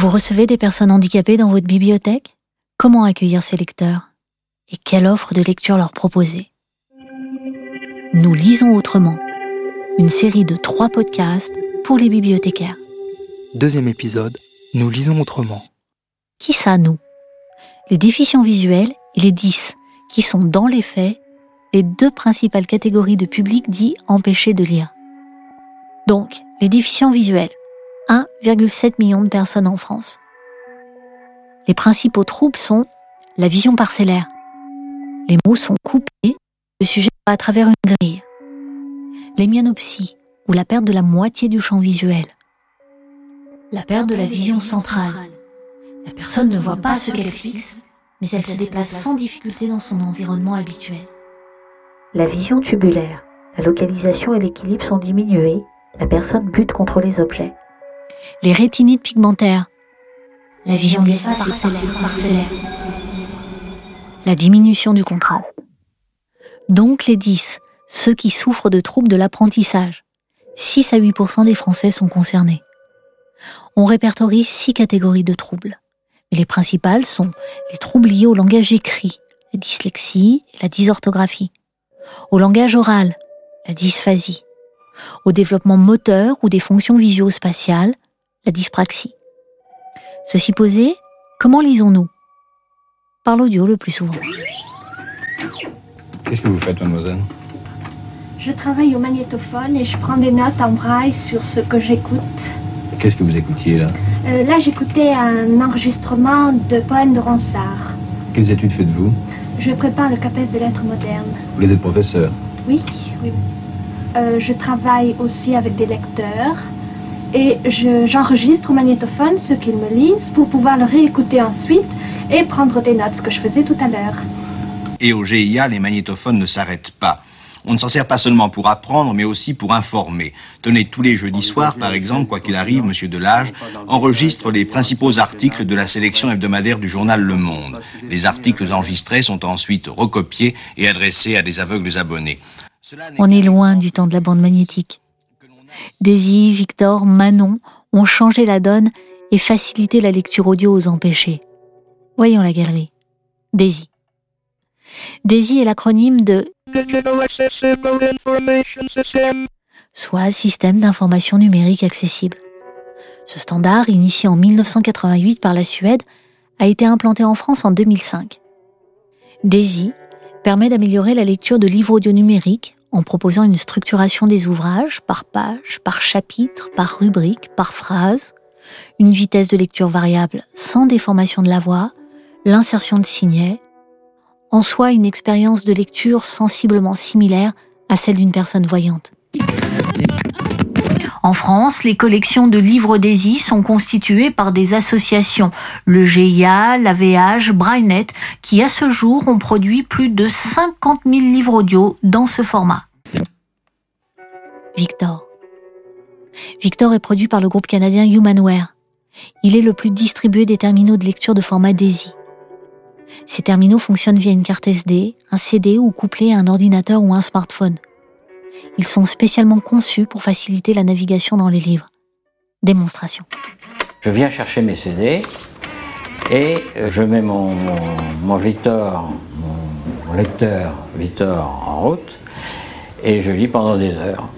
Vous recevez des personnes handicapées dans votre bibliothèque? Comment accueillir ces lecteurs? Et quelle offre de lecture leur proposer? Nous lisons autrement, une série de trois podcasts pour les bibliothécaires. Deuxième épisode, nous lisons autrement. Qui ça, nous? Les déficients visuels et les 10, qui sont dans les faits les deux principales catégories de public dits empêchés de lire. Donc, les déficients visuels, 1,7 million de personnes en France. Les principaux troubles sont la vision parcellaire. Les mots sont coupés, le sujet va à travers une grille. L'hémianopsie, ou la perte de la moitié du champ visuel. La perte de la vision centrale. La personne ne voit pas ce qu'elle fixe, mais elle se déplace sans difficulté dans son environnement habituel. La vision tubulaire. La localisation et l'équilibre sont diminués. La personne bute contre les objets. Les rétinites pigmentaires. La vision de l'espace parcellaire. La diminution du contraste. Donc les 10, ceux qui souffrent de troubles de l'apprentissage. 6 à 8% des Français sont concernés. On répertorie six catégories de troubles. Mais les principales sont les troubles liés au langage écrit, la dyslexie et la dysorthographie, au langage oral, la dysphasie, au développement moteur ou des fonctions visio-spatiales, la dyspraxie. Ceci posé, comment lisons-nous? Par l'audio le plus souvent. Qu'est-ce que vous faites, mademoiselle? Je travaille au magnétophone et je prends des notes en braille sur ce que j'écoute. Qu'est-ce que vous écoutiez là? Euh, là, j'écoutais un enregistrement de poèmes de Ronsard. Quelles études faites-vous? Je prépare le CAPES de lettres modernes. Vous êtes professeur? Oui, oui. Euh, je travaille aussi avec des lecteurs et je- j'enregistre au magnétophone ce qu'ils me lisent pour pouvoir le réécouter ensuite et prendre des notes, ce que je faisais tout à l'heure. Et au GIA, les magnétophones ne s'arrêtent pas. On ne s'en sert pas seulement pour apprendre, mais aussi pour informer. Tenez, tous les jeudis soirs, par exemple, quoi qu'il arrive, Monsieur Delage enregistre les principaux articles de la sélection hebdomadaire du journal Le Monde. Les articles enregistrés sont ensuite recopiés et adressés à des aveugles abonnés. On est loin du temps de la bande magnétique. Daisy, Victor, Manon ont changé la donne et facilité la lecture audio aux empêchés. Voyons la galerie. Daisy. Daisy est l'acronyme de soit Système d'information numérique accessible. Ce standard, initié en 1988 par la Suède, a été implanté en France en 2005. DAISY permet d'améliorer la lecture de livres audio numériques en proposant une structuration des ouvrages par page, par chapitre, par rubrique, par phrase, une vitesse de lecture variable sans déformation de la voix, l'insertion de signets, en soi une expérience de lecture sensiblement similaire à celle d'une personne voyante. En France, les collections de livres DAISY sont constituées par des associations, le GIA, l'AVH, Braillenet, qui à ce jour ont produit plus de 50 000 livres audio dans ce format. Victor. Victor est produit par le groupe canadien Humanware. Il est le plus distribué des terminaux de lecture de format DAISY. Ces terminaux fonctionnent via une carte SD, un CD ou couplés à un ordinateur ou un smartphone. Ils sont spécialement conçus pour faciliter la navigation dans les livres. Démonstration. Je viens chercher mes CD et euh, je mets mon, mon, mon Victor, mon, mon lecteur Victor en route et je lis pendant des heures.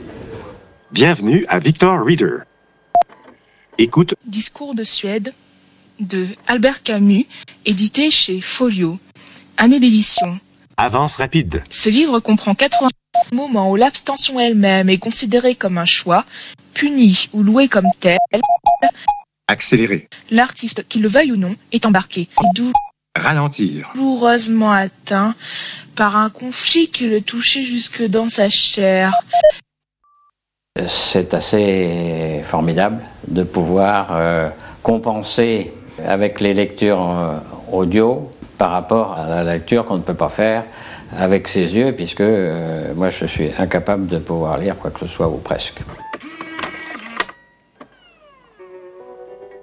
Bienvenue à Victor Reader. Écoute Discours de Suède de Albert Camus, édité chez Folio. Année d'édition. Avance rapide. Ce livre comprend 80 moments où l'abstention elle-même est considérée comme un choix, puni ou loué comme tel. Accélérer. L'artiste, qu'il le veuille ou non, est embarqué, et Ralentir. douloureusement atteint par un conflit qui le touchait jusque dans sa chair. C'est assez formidable de pouvoir euh, compenser avec les lectures euh, audio par rapport à la lecture qu'on ne peut pas faire avec ses yeux, puisque euh, moi je suis incapable de pouvoir lire quoi que ce soit ou presque.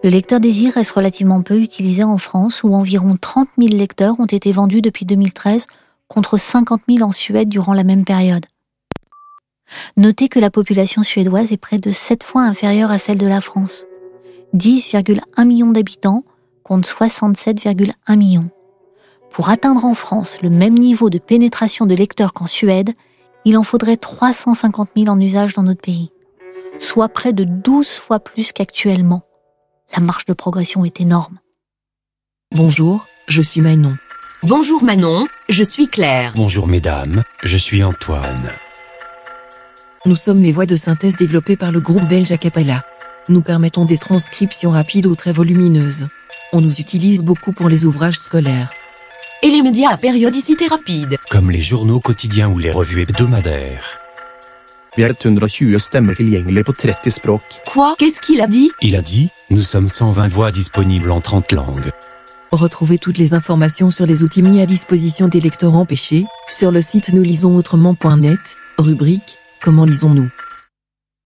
Le lecteur Désir reste relativement peu utilisé en France, où environ 30 000 lecteurs ont été vendus depuis 2013 contre 50 000 en Suède durant la même période. Notez que la population suédoise est près de 7 fois inférieure à celle de la France. 10,1 millions d'habitants contre 67,1 millions. Pour atteindre en France le même niveau de pénétration de lecteurs qu'en Suède, il en faudrait 350 000 en usage dans notre pays, soit près de 12 fois plus qu'actuellement. La marge de progression est énorme. Bonjour, je suis Manon. Bonjour Manon, je suis Claire. Bonjour mesdames, je suis Antoine. Nous sommes les voix de synthèse développées par le groupe belge Acapella. Nous permettons des transcriptions rapides ou très volumineuses. On nous utilise beaucoup pour les ouvrages scolaires. Et les médias à périodicité rapide. Comme les journaux quotidiens ou les revues hebdomadaires. Quoi? Qu'est-ce qu'il a dit? Il a dit, nous sommes 120 voix disponibles en 30 langues. Retrouvez toutes les informations sur les outils mis à disposition des lecteurs empêchés sur le site nous lisons autrement.net, rubrique Comment lisons-nous?